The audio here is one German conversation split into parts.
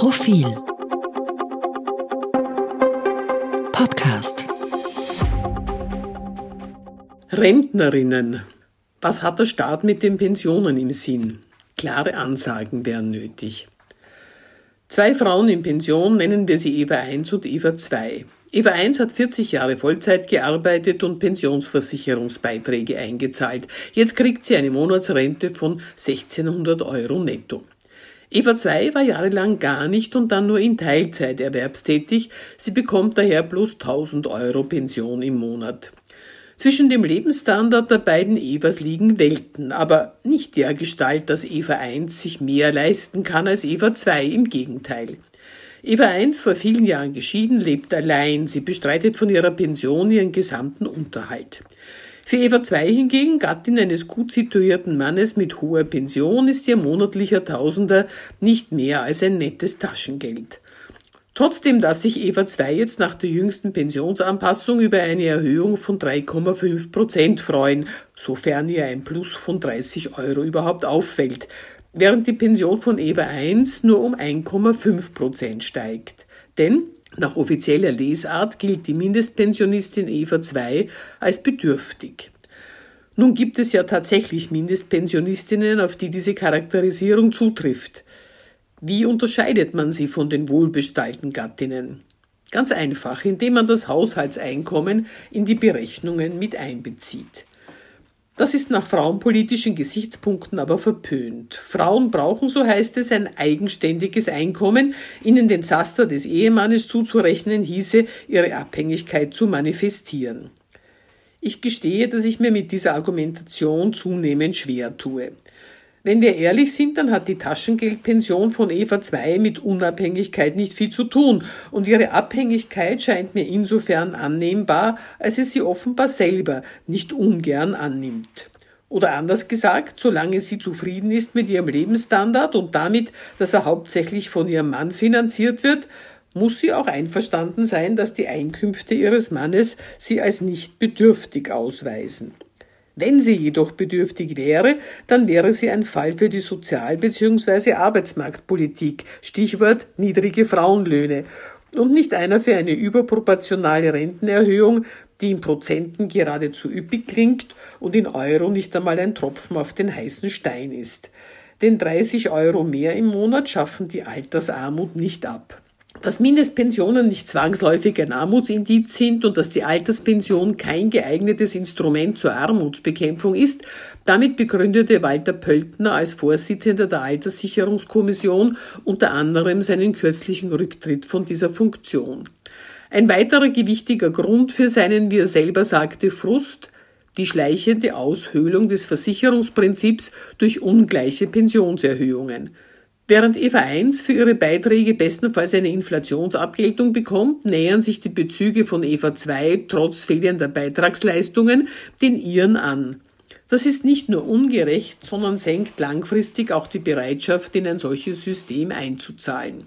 Profil Podcast Rentnerinnen. Was hat der Staat mit den Pensionen im Sinn? Klare Ansagen wären nötig. Zwei Frauen in Pension nennen wir sie Eva 1 und Eva 2. Eva 1 hat 40 Jahre Vollzeit gearbeitet und Pensionsversicherungsbeiträge eingezahlt. Jetzt kriegt sie eine Monatsrente von 1600 Euro netto. Eva 2 war jahrelang gar nicht und dann nur in Teilzeit erwerbstätig. Sie bekommt daher plus 1000 Euro Pension im Monat. Zwischen dem Lebensstandard der beiden Evas liegen Welten, aber nicht der Gestalt, dass Eva 1 sich mehr leisten kann als Eva 2, im Gegenteil. Eva 1, vor vielen Jahren geschieden, lebt allein. Sie bestreitet von ihrer Pension ihren gesamten Unterhalt. Für Eva 2 hingegen, Gattin eines gut situierten Mannes mit hoher Pension, ist ihr monatlicher Tausender nicht mehr als ein nettes Taschengeld. Trotzdem darf sich Eva 2 jetzt nach der jüngsten Pensionsanpassung über eine Erhöhung von 3,5 Prozent freuen, sofern ihr ein Plus von 30 Euro überhaupt auffällt während die Pension von Eva 1 nur um 1,5 Prozent steigt. Denn nach offizieller Lesart gilt die Mindestpensionistin Eva 2 als bedürftig. Nun gibt es ja tatsächlich Mindestpensionistinnen, auf die diese Charakterisierung zutrifft. Wie unterscheidet man sie von den wohlbestallten Gattinnen? Ganz einfach, indem man das Haushaltseinkommen in die Berechnungen mit einbezieht. Das ist nach frauenpolitischen Gesichtspunkten aber verpönt. Frauen brauchen, so heißt es, ein eigenständiges Einkommen. Ihnen den Zaster des Ehemannes zuzurechnen hieße, ihre Abhängigkeit zu manifestieren. Ich gestehe, dass ich mir mit dieser Argumentation zunehmend schwer tue. Wenn wir ehrlich sind, dann hat die Taschengeldpension von Eva 2 mit Unabhängigkeit nicht viel zu tun und ihre Abhängigkeit scheint mir insofern annehmbar, als es sie offenbar selber nicht ungern annimmt. Oder anders gesagt, solange sie zufrieden ist mit ihrem Lebensstandard und damit, dass er hauptsächlich von ihrem Mann finanziert wird, muss sie auch einverstanden sein, dass die Einkünfte ihres Mannes sie als nicht bedürftig ausweisen. Wenn sie jedoch bedürftig wäre, dann wäre sie ein Fall für die Sozial- bzw. Arbeitsmarktpolitik, Stichwort niedrige Frauenlöhne, und nicht einer für eine überproportionale Rentenerhöhung, die in Prozenten geradezu üppig klingt und in Euro nicht einmal ein Tropfen auf den heißen Stein ist. Denn 30 Euro mehr im Monat schaffen die Altersarmut nicht ab. Dass Mindestpensionen nicht zwangsläufig ein Armutsindiz sind und dass die Alterspension kein geeignetes Instrument zur Armutsbekämpfung ist, damit begründete Walter Pöltner als Vorsitzender der Alterssicherungskommission unter anderem seinen kürzlichen Rücktritt von dieser Funktion. Ein weiterer gewichtiger Grund für seinen, wie er selber sagte, Frust, die schleichende Aushöhlung des Versicherungsprinzips durch ungleiche Pensionserhöhungen. Während Eva 1 für ihre Beiträge bestenfalls eine Inflationsabgeltung bekommt, nähern sich die Bezüge von Eva 2 trotz fehlender Beitragsleistungen den ihren an. Das ist nicht nur ungerecht, sondern senkt langfristig auch die Bereitschaft, in ein solches System einzuzahlen.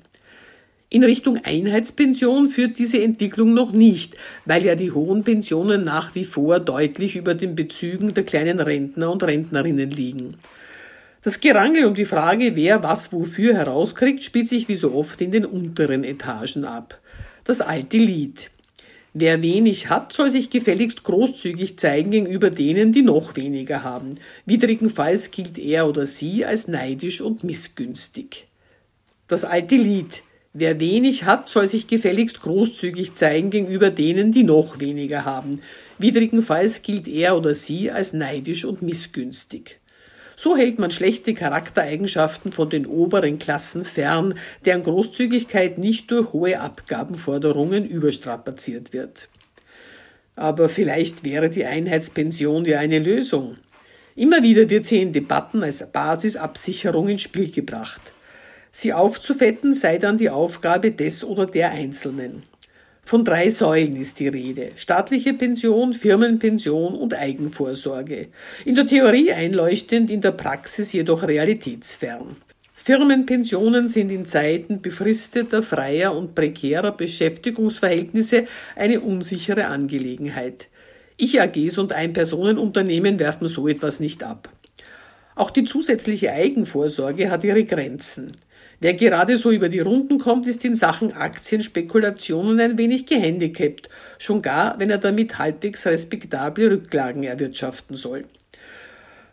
In Richtung Einheitspension führt diese Entwicklung noch nicht, weil ja die hohen Pensionen nach wie vor deutlich über den Bezügen der kleinen Rentner und Rentnerinnen liegen. Das Gerangel um die Frage, wer was wofür herauskriegt, spielt sich wie so oft in den unteren Etagen ab. Das alte Lied. Wer wenig hat, soll sich gefälligst großzügig zeigen gegenüber denen, die noch weniger haben. Widrigenfalls gilt er oder sie als neidisch und missgünstig. Das alte Lied. Wer wenig hat, soll sich gefälligst großzügig zeigen gegenüber denen, die noch weniger haben. Widrigenfalls gilt er oder sie als neidisch und missgünstig. So hält man schlechte Charaktereigenschaften von den oberen Klassen fern, deren Großzügigkeit nicht durch hohe Abgabenforderungen überstrapaziert wird. Aber vielleicht wäre die Einheitspension ja eine Lösung. Immer wieder wird sie in Debatten als Basisabsicherung ins Spiel gebracht. Sie aufzufetten sei dann die Aufgabe des oder der Einzelnen. Von drei Säulen ist die Rede. Staatliche Pension, Firmenpension und Eigenvorsorge. In der Theorie einleuchtend, in der Praxis jedoch realitätsfern. Firmenpensionen sind in Zeiten befristeter, freier und prekärer Beschäftigungsverhältnisse eine unsichere Angelegenheit. Ich-AGs und Einpersonenunternehmen werfen so etwas nicht ab. Auch die zusätzliche Eigenvorsorge hat ihre Grenzen. Wer gerade so über die Runden kommt, ist in Sachen Aktienspekulationen ein wenig gehandicapt, schon gar, wenn er damit halbwegs respektable Rücklagen erwirtschaften soll.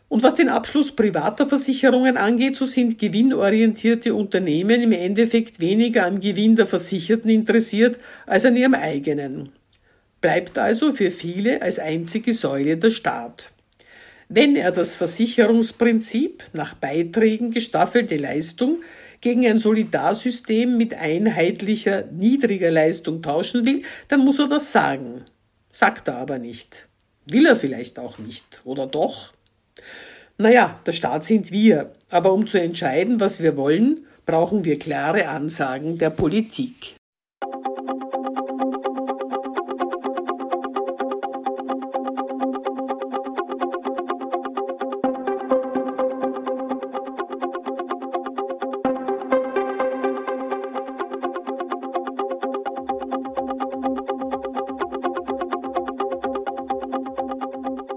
Und was den Abschluss privater Versicherungen angeht, so sind gewinnorientierte Unternehmen im Endeffekt weniger am Gewinn der Versicherten interessiert als an ihrem eigenen. Bleibt also für viele als einzige Säule der Staat. Wenn er das Versicherungsprinzip nach Beiträgen gestaffelte Leistung gegen ein Solidarsystem mit einheitlicher, niedriger Leistung tauschen will, dann muss er das sagen. Sagt er aber nicht. Will er vielleicht auch nicht. Oder doch? Naja, der Staat sind wir, aber um zu entscheiden, was wir wollen, brauchen wir klare Ansagen der Politik.